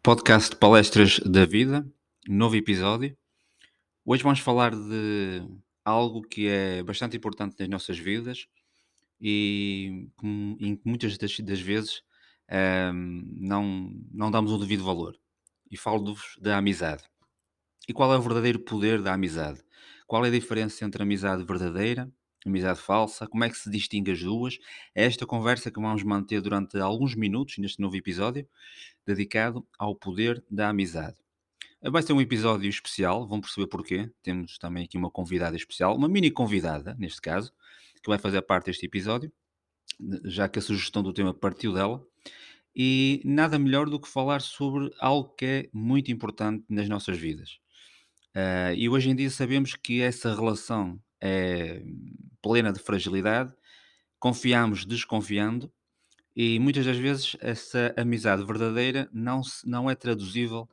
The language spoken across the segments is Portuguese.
Podcast Palestras da Vida, novo episódio. Hoje vamos falar de algo que é bastante importante nas nossas vidas e em muitas das, das vezes um, não, não damos o devido valor. E falo-vos da amizade. E qual é o verdadeiro poder da amizade? Qual é a diferença entre amizade verdadeira amizade falsa, como é que se distingue as duas? É esta conversa que vamos manter durante alguns minutos neste novo episódio, dedicado ao poder da amizade. Vai ser um episódio especial, vão perceber porquê. Temos também aqui uma convidada especial, uma mini convidada, neste caso, que vai fazer parte deste episódio, já que a sugestão do tema partiu dela. E nada melhor do que falar sobre algo que é muito importante nas nossas vidas. Uh, e hoje em dia sabemos que essa relação é plena de fragilidade, confiamos desconfiando e muitas das vezes essa amizade verdadeira não, se, não é traduzível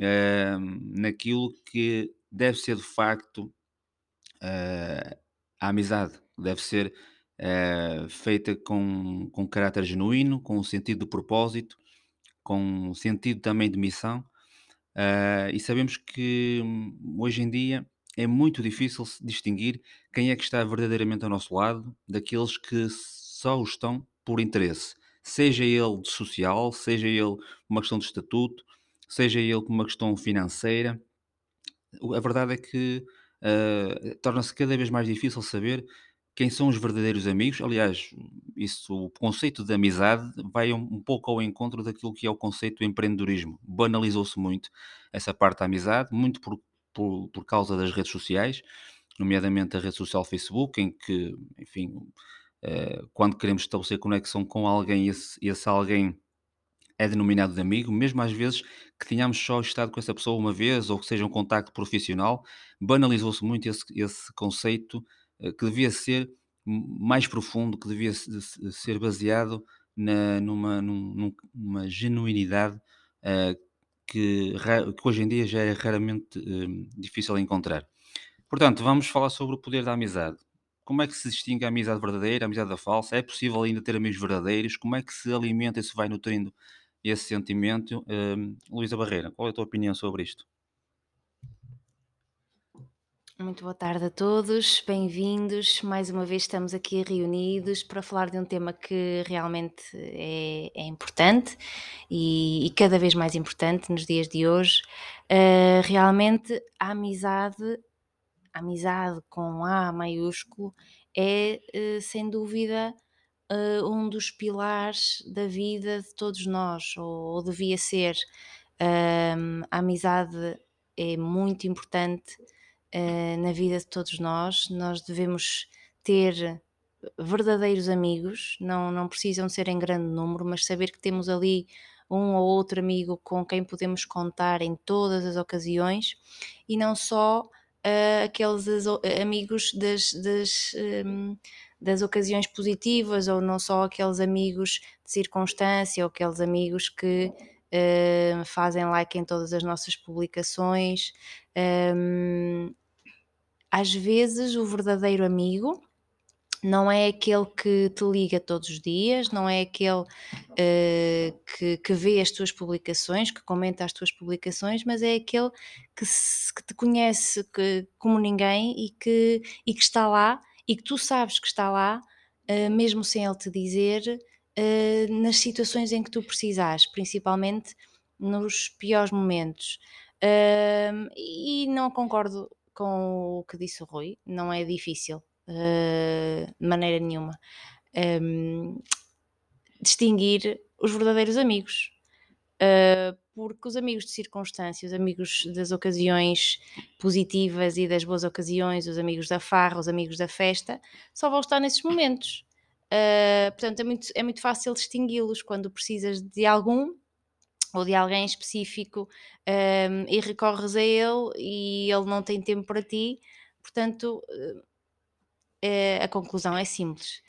uh, naquilo que deve ser de facto uh, a amizade. Deve ser feita com, com caráter genuíno, com um sentido de propósito, com um sentido também de missão. E sabemos que hum, hoje em dia é muito difícil distinguir quem é que está verdadeiramente ao nosso lado daqueles que só o estão por interesse, seja ele de social, seja ele uma questão de estatuto, seja ele uma questão financeira. A verdade é que uh, torna-se cada vez mais difícil saber quem são os verdadeiros amigos. Aliás, isso, o conceito de amizade vai um, um pouco ao encontro daquilo que é o conceito do empreendedorismo. Banalizou-se muito essa parte da amizade, muito por por, por causa das redes sociais, nomeadamente a rede social Facebook, em que, enfim, uh, quando queremos estabelecer conexão com alguém, esse, esse alguém é denominado de amigo, mesmo às vezes que tenhamos só estado com essa pessoa uma vez ou que seja um contacto profissional, banalizou-se muito esse, esse conceito que devia ser mais profundo, que devia ser baseado na, numa, numa genuinidade uh, que, que hoje em dia já é raramente hum, difícil encontrar. Portanto, vamos falar sobre o poder da amizade. Como é que se distingue a amizade verdadeira, a amizade falsa? É possível ainda ter amigos verdadeiros? Como é que se alimenta e se vai nutrindo esse sentimento? Hum, Luísa Barreira, qual é a tua opinião sobre isto? Muito boa tarde a todos, bem-vindos. Mais uma vez estamos aqui reunidos para falar de um tema que realmente é, é importante e, e, cada vez mais importante nos dias de hoje. Uh, realmente a amizade, a amizade com A maiúsculo, é uh, sem dúvida uh, um dos pilares da vida de todos nós, ou, ou devia ser. a amizade é muito importante uh, na vida de todos nós. Nós devemos ter verdadeiros amigos, não, não precisam ser em grande número, mas saber que temos ali um ou outro amigo com quem podemos contar em todas as ocasiões e não só uh, aqueles amigos das, das, um, ehm, das ocasiões positivas ou não só aqueles amigos de circunstância ou aqueles amigos que uh, fazem like em todas as nossas publicações. Um, ehm, às vezes o verdadeiro amigo não é aquele que te liga todos os dias, não é aquele uh, que, que, vê as tuas publicações, que comenta as tuas publicações, mas é aquele que, se, que te conhece que, como ninguém e que, e que está lá e que tu sabes que está lá, uh, mesmo sem ele te dizer, uh, nas situações em que tu precisares, principalmente nos piores momentos. e não concordo com o que disse o Rui, não é difícil uh, de maneira nenhuma um, distinguir os verdadeiros amigos. Uh, porque os amigos de circunstância, os amigos das ocasiões positivas e das boas ocasiões, os amigos da farra, os amigos da festa, só vão estar nesses momentos. Uh, portanto, é muito, é muito fácil distingui-los quando precisas de algum ou de alguém específico um, e recorres a ele e ele não tem tempo para ti, portanto, uh, a conclusão é simples.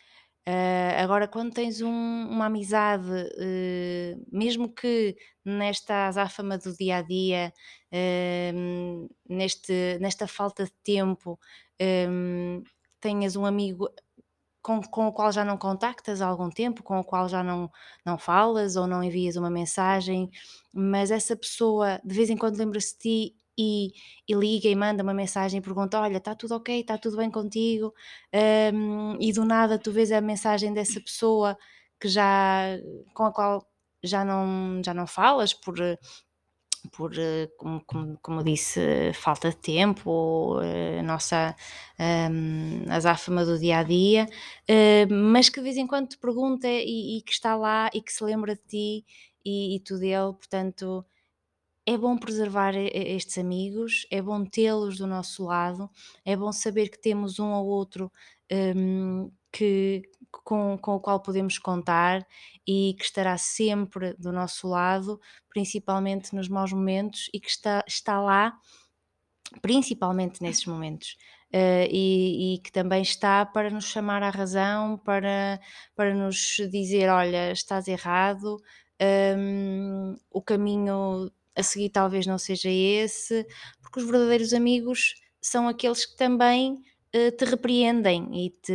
Uh, agora, quando tens um, uma amizade, uh, mesmo que nesta azáfama do dia a dia, uh, neste, nesta falta de tempo, um, tenhas um amigo com, com o qual já não contactas há algum tempo, com o qual já não, não falas ou não envias uma mensagem, mas essa pessoa de vez em quando lembra-se de ti e, e, liga e manda uma mensagem e pergunta: Olha, está tudo ok, está tudo bem contigo? Um, e do nada tu vês a mensagem dessa pessoa que já com a qual já não, já não falas por, por, como, como, como disse, falta de tempo, a nossa um, azáfama do dia a dia, uh, mas que de vez em quando te pergunta e, e, que está lá e que se lembra de ti e, e tu dele, portanto é bom preservar estes amigos, é bom tê-los do nosso lado, é bom saber que temos um ou outro um, que, com, com o qual podemos contar e que estará sempre do nosso lado, principalmente nos maus momentos, e que está, está lá principalmente nesses momentos. Uh, e, e, que também está para nos chamar à razão, para, para nos dizer: olha, estás errado, um, o caminho a seguir talvez não seja esse, porque os verdadeiros amigos são aqueles que também te repreendem e te,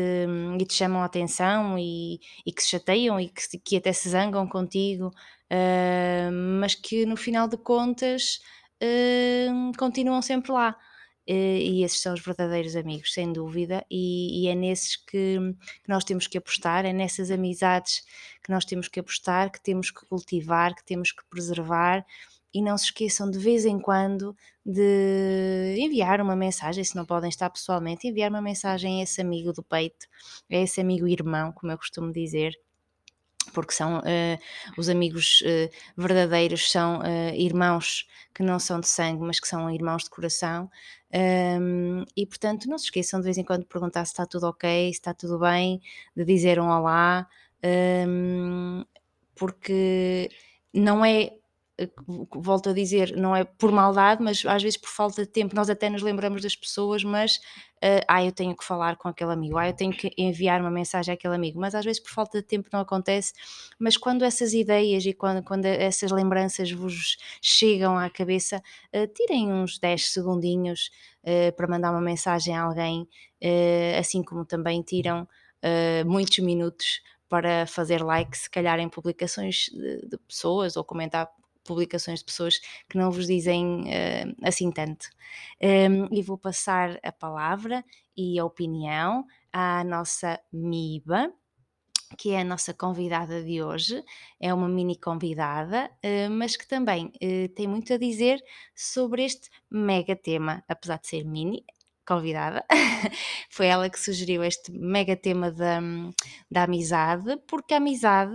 e te, chamam a atenção e, e, que se chateiam e que, que até se zangam contigo, uh, mas que no final de contas uh, continuam sempre lá. e esses são os verdadeiros amigos, sem dúvida, e, e é nesses que, que nós temos que apostar, é nessas amizades que nós temos que apostar, que temos que cultivar, que temos que preservar, e não se esqueçam de vez em quando de enviar uma mensagem, se não podem estar pessoalmente, enviar uma mensagem a esse amigo do peito, a esse amigo irmão, como eu costumo dizer, porque são uh, os amigos uh, verdadeiros, são uh, irmãos que não são de sangue, mas que são irmãos de coração. Um, e portanto, não se esqueçam de vez em quando de perguntar se está tudo ok, se está tudo bem, de dizer um olá, um, porque não é volto a dizer, não é por maldade, mas às vezes por falta de tempo, nós até nos lembramos das pessoas, mas uh, ah, eu tenho que falar com aquele amigo, ah, eu tenho que enviar uma mensagem àquele amigo, mas às vezes por falta de tempo não acontece, mas quando essas ideias e quando, quando essas lembranças vos chegam à cabeça, uh, tirem uns 10 segundinhos uh, para mandar uma mensagem a alguém, assim como também tiram muitos minutos para fazer like, se calhar em publicações de, de, pessoas ou comentar publicações de pessoas que não vos dizem uh, assim tanto. Um, e vou passar a palavra e a opinião à nossa Miba, que é a nossa convidada de hoje, é uma mini convidada, uh, mas que também uh, tem muito a dizer sobre este mega tema, apesar de ser mini, convidada, foi ela que sugeriu este mega tema da, da amizade, porque a amizade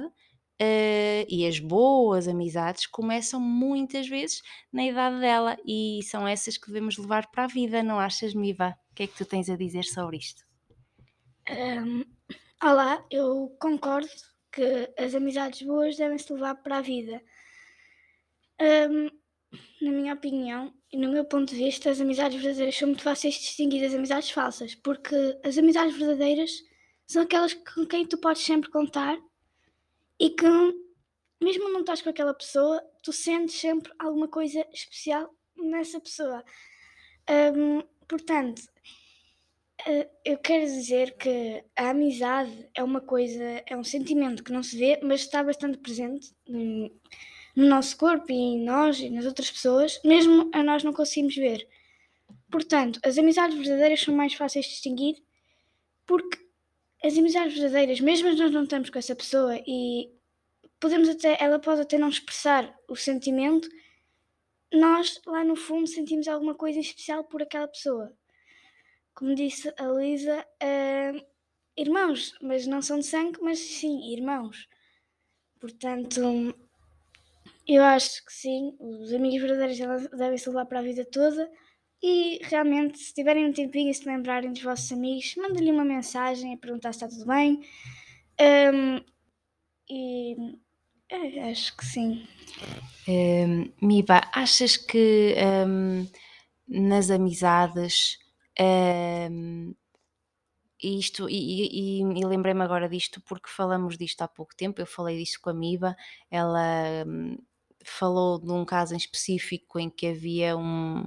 Uh, e as boas amizades começam muitas vezes na idade dela e são essas que devemos levar para a vida, não achas, Miva? O que é que tu tens a dizer sobre isto? Um, olá, eu concordo que as amizades boas devem se levar para a vida. Um, na minha opinião e no meu ponto de vista, as amizades verdadeiras são muito fáceis de distinguir das amizades falsas, porque as amizades verdadeiras são aquelas com quem tu podes sempre contar e que mesmo não estás com aquela pessoa, tu sentes sempre alguma coisa especial nessa pessoa. Um, portanto, uh, eu quero dizer que a amizade é uma coisa, é um sentimento que não se vê, mas está bastante presente no, no nosso corpo e em nós e nas outras pessoas, mesmo a nós não conseguimos ver. Portanto, as amizades verdadeiras são mais fáceis de distinguir porque as amizades verdadeiras, mesmo nós não estamos com essa pessoa e podemos até, ela pode até não expressar o sentimento, nós lá no fundo sentimos alguma coisa especial por aquela pessoa. Como disse a Luísa, uh, irmãos, mas não são de sangue, mas sim, irmãos. Portanto, eu acho que sim, os amigos verdadeiros devem se levar para a vida toda e realmente, se tiverem um tempinho e se lembrarem dos vossos amigos, mandem-lhe uma mensagem a perguntar se está tudo bem. Um, e é, acho que sim. Um, Miba, achas que um, nas amizades um, isto, e, e, e lembrei-me agora disto porque falamos disto há pouco tempo. Eu falei disto com a Miba, ela hum, falou de um caso em específico em que havia um,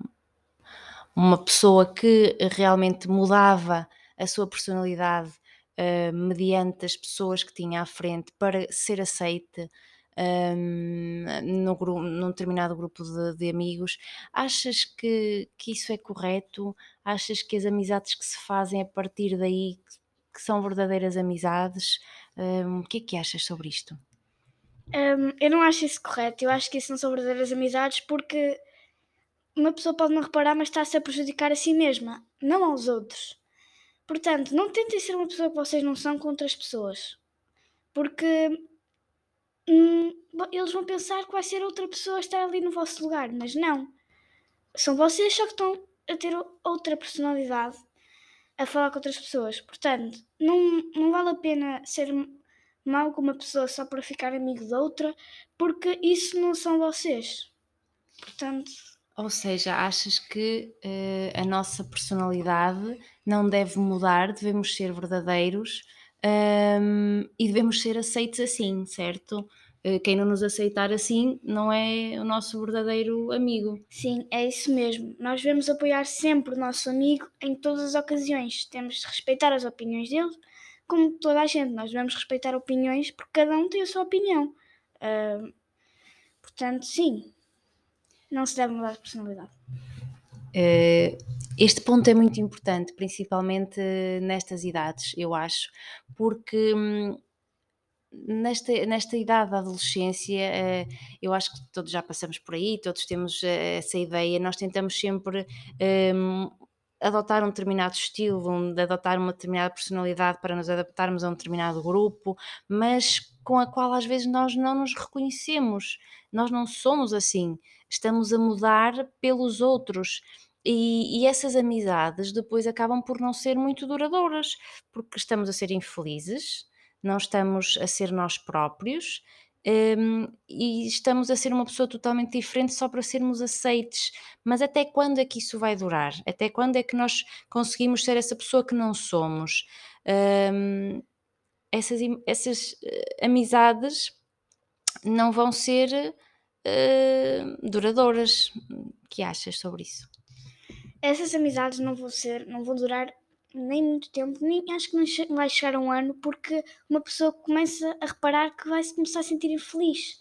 uma pessoa que realmente mudava a sua personalidade uh, mediante as pessoas que tinha à frente para ser aceite um, no grupo, num determinado grupo de, de, amigos. Achas que, que isso é correto? Achas que as amizades que se fazem a partir daí que são verdadeiras amizades? Um, o que é que achas sobre isto? Um, eu não acho isso correto. Eu acho que isso não são verdadeiras amizades porque uma pessoa pode não reparar, mas está-se a prejudicar a si mesma, não aos outros. Portanto, não tentem ser uma pessoa que vocês não são com outras pessoas. Porque hum, eles vão pensar que vai ser outra pessoa a estar ali no vosso lugar, mas não. São vocês só que estão a ter outra personalidade a falar com outras pessoas. Portanto, não, não vale a pena ser mal com uma pessoa só para ficar amigo de outra, porque isso não são vocês. Portanto. Ou seja, achas que uh, a nossa personalidade não deve mudar, devemos ser verdadeiros um, e devemos ser aceitos assim, certo? Uh, quem não nos aceitar assim não é o nosso verdadeiro amigo. Sim, é isso mesmo. Nós devemos apoiar sempre o nosso amigo em todas as ocasiões. Temos de respeitar as opiniões dele, como toda a gente. Nós devemos respeitar opiniões porque cada um tem a sua opinião. Uh, portanto, sim, não se deve mudar de personalidade. Uh, este ponto é muito importante, principalmente nestas idades, eu acho, porque hum, nesta, nesta idade da adolescência, uh, eu acho que todos já passamos por aí, todos temos uh, essa ideia, nós tentamos sempre um, adotar um determinado estilo, um, adotar uma determinada personalidade para nos adaptarmos a um determinado grupo, mas com a qual às vezes nós não nos reconhecemos, nós não somos assim, estamos a mudar pelos outros. E, e, essas amizades depois acabam por não ser muito duradouras, porque estamos a ser infelizes, não estamos a ser nós próprios um, e estamos a ser uma pessoa totalmente diferente só para sermos aceites. Mas até quando é que isso vai durar? Até quando é que nós conseguimos ser essa pessoa que não somos? Um, essas, essas uh, amizades não vão ser uh, duradouras. Que achas sobre isso? Essas amizades não vão ser, não vão durar nem muito tempo, nem acho que não vai chegar a um ano, porque uma pessoa começa a reparar que vai se começar a sentir infeliz.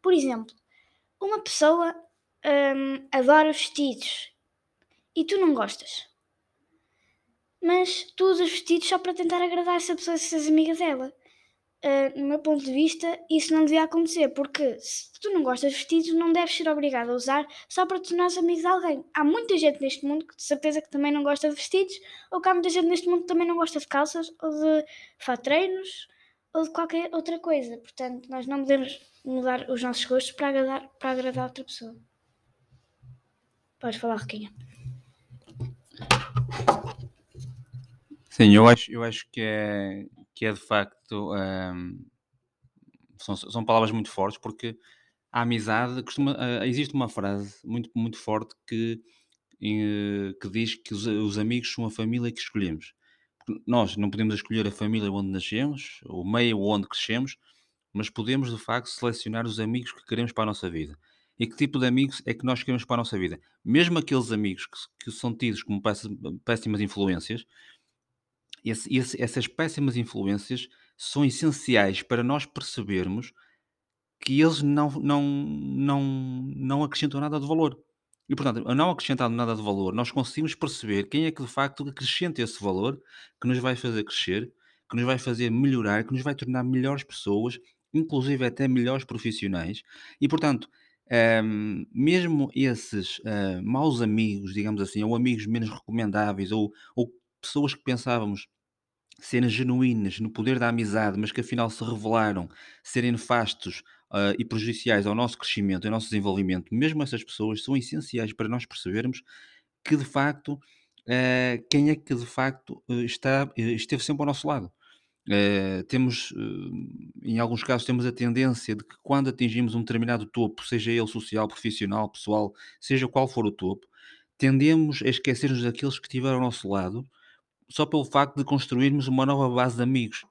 Por exemplo, uma pessoa hum, adora vestidos e tu não gostas. Mas tu usas vestidos só para tentar agradar essa pessoa, essas amigas dela uh, no meu ponto de vista, isso não devia acontecer, porque se tu não gostas de vestidos, não deves ser obrigado a usar só para te tornares amigo de alguém. Há muita gente neste mundo que de certeza que também não gosta de vestidos, ou que há muita gente neste mundo que também não gosta de calças, ou de fatreinos, ou de qualquer outra coisa. Portanto, nós não podemos mudar os nossos gostos para agradar, para agradar outra pessoa. Podes falar, Roquinha. Sim, eu acho, eu acho que é, que é de facto. Um, são, são palavras muito fortes, porque a amizade costuma. Uh, existe uma frase muito, muito forte que, uh, que diz que os, os, amigos são a família que escolhemos. Nós não podemos escolher a família onde nascemos, o meio onde crescemos, mas podemos de facto selecionar os amigos que queremos para a nossa vida. E que tipo de amigos é que nós queremos para a nossa vida? Mesmo aqueles amigos que, que são tidos como péssimas influências, esse, esse, essas péssimas influências são essenciais para nós percebermos que eles não, não, não, não acrescentam nada de valor. E, portanto, não acrescentar nada de valor, nós conseguimos perceber quem é que de facto acrescenta esse valor que nos vai fazer crescer, que nos vai fazer melhorar, que nos vai tornar melhores pessoas, inclusive até melhores profissionais. E, portanto, um, ehm, mesmo esses uh, maus amigos, digamos assim, ou amigos menos recomendáveis, ou, ou pessoas que pensávamos serem genuínas no poder da amizade, mas que afinal se revelaram serem nefastos uh, e prejudiciais ao nosso crescimento, ao nosso desenvolvimento, mesmo essas pessoas são essenciais para nós percebermos que de facto uh, quem é que de facto uh, está, esteve sempre ao nosso lado. temos, em alguns casos, temos a tendência de que quando atingimos um determinado topo, seja ele social, profissional, pessoal, seja qual for o topo, tendemos a esquecer-nos daqueles que estiveram ao nosso lado só pelo facto de construirmos uma nova base de amigos.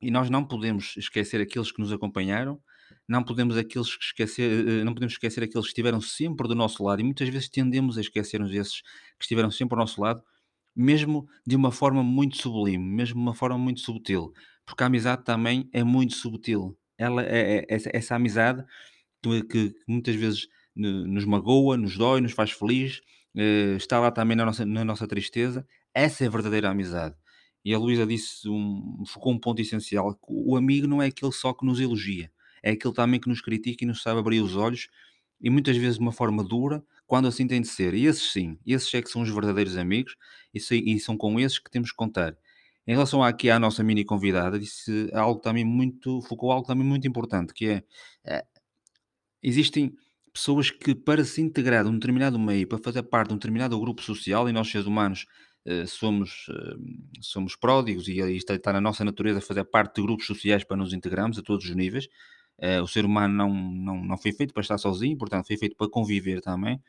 E nós não podemos esquecer aqueles que nos acompanharam, não podemos aqueles que esquecer, eh, não podemos esquecer aqueles que estiveram sempre do nosso lado e muitas vezes tendemos a esquecermos esses que estiveram sempre ao nosso lado, mesmo de uma forma muito sublime, mesmo de uma forma muito subtil, porque a amizade também é muito subtil. Ela é, é- essa, essa amizade que, que muitas vezes no- nos magoa, nos dói, nos faz feliz, eh, está lá também na nossa, na nossa tristeza. Essa é a verdadeira amizade. E a Luísa disse um, focou um ponto essencial: o amigo não é aquele só que nos elogia, é aquele também que nos critica e nos sabe abrir os olhos, e muitas vezes de uma forma dura, quando assim tem de ser. E esses sim, esses é que são os verdadeiros amigos, e, são com esses que temos que contar. Em relação aqui à nossa mini convidada, disse algo também muito, focou algo também muito importante, que é eh, existem pessoas que para se integrar num determinado meio, para fazer parte de um determinado grupo social, e nós seres humanos somos, eh, somos pródigos e isto está na nossa natureza fazer parte de grupos sociais para nos integrarmos a todos os níveis. Eh, o ser humano não, não, não foi feito para estar sozinho, portanto foi feito para conviver também.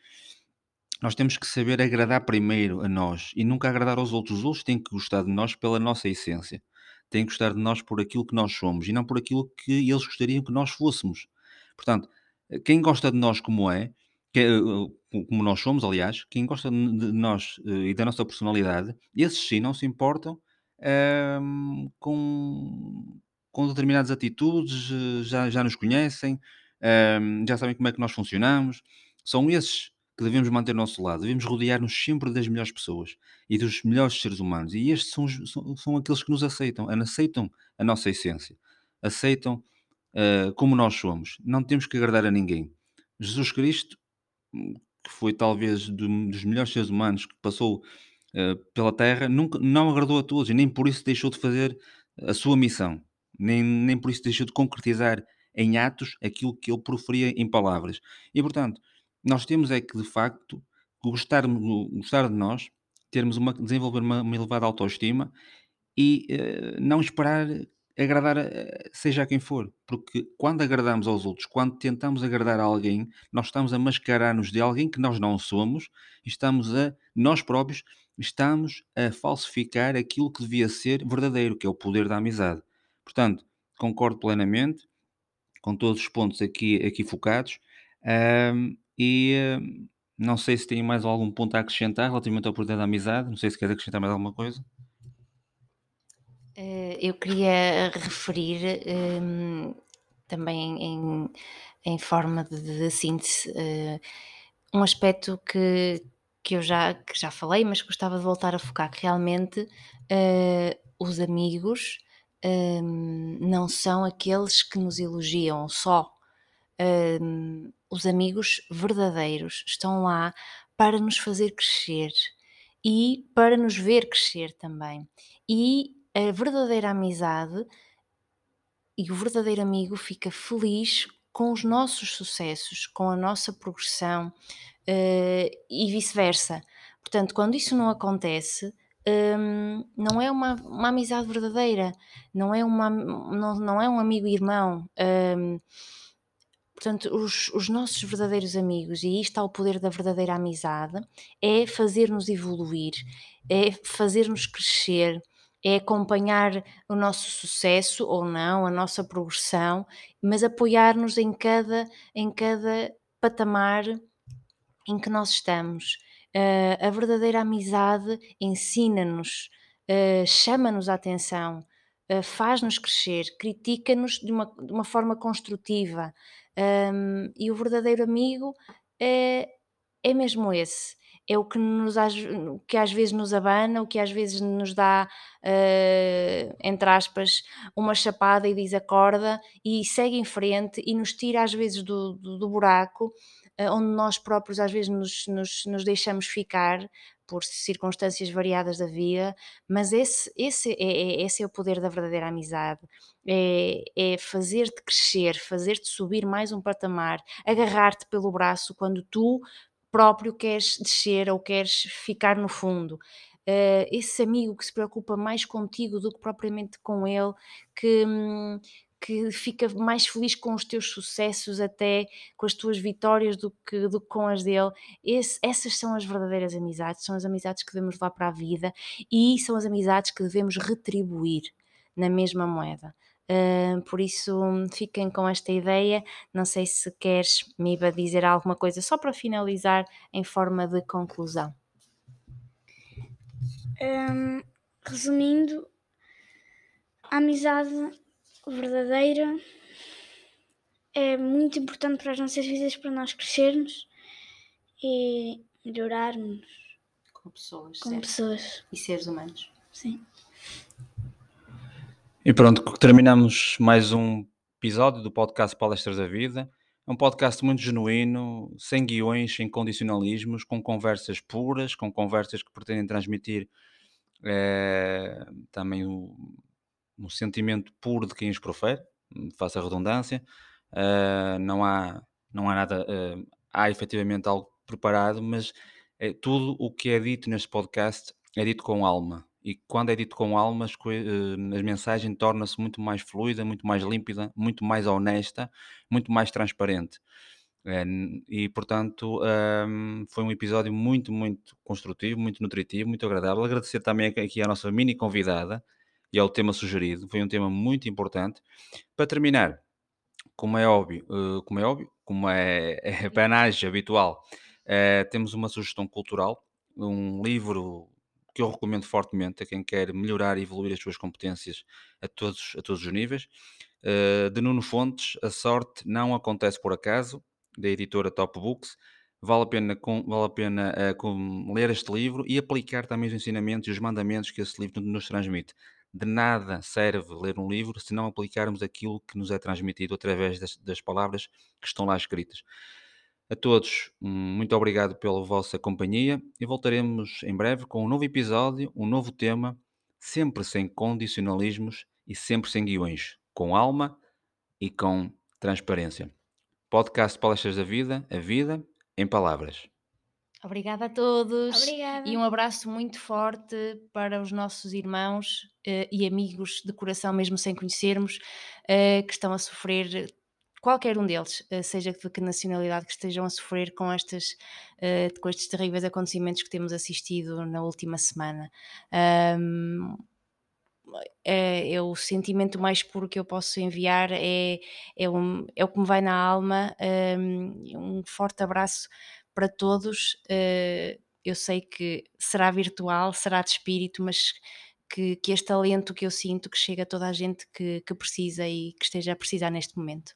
Nós temos que saber agradar primeiro a nós e nunca agradar aos outros. Os outros têm que gostar de nós pela nossa essência. Têm que gostar de nós por aquilo que nós somos e não por aquilo que eles gostariam que nós fôssemos. Portanto, eh, quem gosta de nós como é, que uh, uh, como nós somos, aliás, quem gosta de nós, eh, e da nossa personalidade, esses sim não se importam, hum, com com determinadas atitudes, eh, já já nos conhecem, hum, já sabem como é que nós funcionamos. São esses que devemos manter ao nosso lado, devemos rodear-nos sempre das melhores pessoas e dos melhores seres humanos, e estes são são são aqueles que nos aceitam, aceitam a nossa essência, aceitam eh, como nós somos. Não temos que agradar a ninguém. Jesus Cristo, que foi talvez do- dos melhores seres humanos que passou eh, pela Terra, nunca, não agradou a todos e nem por isso deixou de fazer a sua missão, nem, nem por isso deixou de concretizar em atos aquilo que ele proferia em palavras. E portanto, nós temos é que de facto gostar, gostar de nós, termos uma, desenvolver uma, uma elevada autoestima e, eh, não esperar agradar seja a quem for, porque quando agradamos aos outros, quando tentamos agradar a alguém, nós estamos a mascarar-nos de alguém que nós não somos, e estamos a nós próprios estamos a falsificar aquilo que devia ser verdadeiro, que é o poder da amizade. Portanto, concordo plenamente com todos os pontos aqui aqui focados, hã, e, hum, não sei se tem mais algum ponto a acrescentar relativamente ao poder da amizade, não sei se queres acrescentar mais alguma coisa? Eh, eu queria referir, hum, também em em forma de síntese, eh, um aspecto que que eu já que já falei, mas gostava de voltar a focar, que realmente, eh, os amigos, hum, não são aqueles que nos elogiam só. Hum, os amigos verdadeiros estão lá para nos fazer crescer e para nos ver crescer também. E a verdadeira amizade e o verdadeiro amigo fica feliz com os nossos sucessos, com a nossa progressão, eh, e vice-versa. Portanto, quando isso não acontece, hum, não é uma, uma amizade verdadeira, não é, uma, não, não é um amigo irmão. hum, Portanto, os, os nossos verdadeiros amigos, e aí está o poder da verdadeira amizade, é fazer-nos evoluir, é fazer-nos crescer, é acompanhar o nosso sucesso ou não, a nossa progressão, mas apoiar-nos em cada, em cada patamar em que nós estamos. Eh, a verdadeira amizade ensina-nos, eh, chama-nos a atenção, eh, faz-nos crescer, critica-nos de uma, de uma forma construtiva. Hum, e o verdadeiro amigo é, é mesmo esse. É o que, nos, o que às vezes nos abana, o que às vezes nos dá, eh, entre aspas, uma chapada e diz acorda e segue em frente e nos tira às vezes do, do, do buraco eh, onde nós próprios às vezes nos, nos, nos deixamos ficar por circunstâncias variadas da vida, mas esse, esse, é, é- esse é o poder da verdadeira amizade, é, é fazer-te crescer, fazer-te subir mais um patamar, agarrar-te pelo braço quando tu próprio queres descer ou queres ficar no fundo. Eh, esse amigo que se preocupa mais contigo do que propriamente com ele, que, hum, que fica mais feliz com os teus sucessos, até com as tuas vitórias, do que, do que com as dele. Esse, essas são as verdadeiras amizades, são as amizades que devemos levar para a vida e são as amizades que devemos retribuir na mesma moeda. Uh, por isso, fiquem com esta ideia. Não sei se queres, Miba, dizer alguma coisa só para finalizar em forma de conclusão. Um, resumindo, a amizade verdadeira é muito importante para as nossas vidas, para nós crescermos e melhorarmos como pessoas, pessoas. e seres humanos. Sim. E pronto, terminamos mais um episódio do podcast Palestras da Vida. É um podcast muito genuíno, sem guiões, sem condicionalismos, com conversas puras, com conversas que pretendem transmitir é, também o, o, sentimento puro de quem os profere, faça redundância. Uh, não, há, não há nada, uh, há efetivamente algo preparado, mas é, tudo o que é dito neste podcast é dito com alma e quando é dito com alma, as, uh, mensagem torna-se muito mais fluida, muito mais límpida, muito mais honesta, muito mais transparente. Uh, e portanto uh, foi um episódio muito, muito construtivo, muito nutritivo, muito agradável. Agradecer também aqui à nossa mini convidada e ao tema sugerido, foi um tema muito importante. Para terminar, como é óbvio, uh, como é óbvio, como é, é panagem habitual, uh, temos uma sugestão cultural, um livro que eu recomendo fortemente a quem quer melhorar e evoluir as suas competências a todos, a todos os níveis. Uh, de Nuno Fontes, A Sorte Não Acontece Por Acaso, da editora Top Books. Vale a pena, com, vale a pena uh, com, ler este livro e aplicar também os ensinamentos e os mandamentos que esse livro nos transmite. De nada serve ler um livro se não aplicarmos aquilo que nos é transmitido através das, das palavras que estão lá escritas. A todos, muito obrigado pela vossa companhia e voltaremos em breve com um novo episódio, um novo tema, sempre sem condicionalismos e sempre sem guiões, com alma e com transparência. Podcast Palestras da Vida, a vida em palavras. Obrigada a todos Obrigada. e um abraço muito forte para os nossos irmãos uh, e amigos de coração, mesmo sem conhecermos, uh, que estão a sofrer qualquer um deles, eh, seja de que nacionalidade que estejam a sofrer com, estas, eh, com estes terríveis acontecimentos que temos assistido na última semana. Um, é, é, o sentimento mais puro que eu posso enviar, é, é, um, é o que me vai na alma. Um, um forte abraço para todos. Uh, eu sei que será virtual, será de espírito, mas que, que este alento que eu sinto que chega a toda a gente que, que precisa e que esteja a precisar neste momento.